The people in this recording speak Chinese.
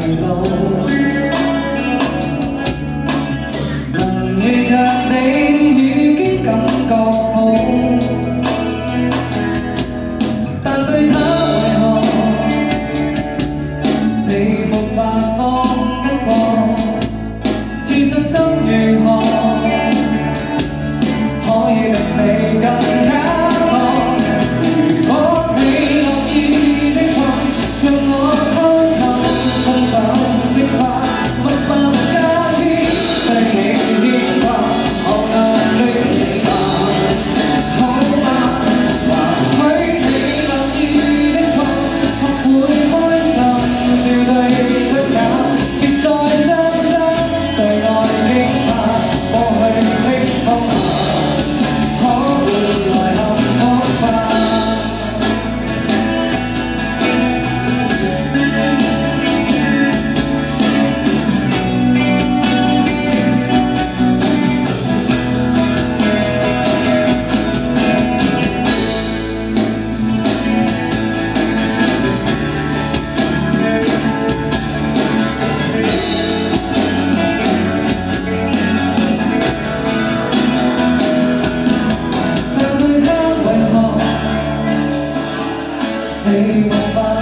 抬头。没办法。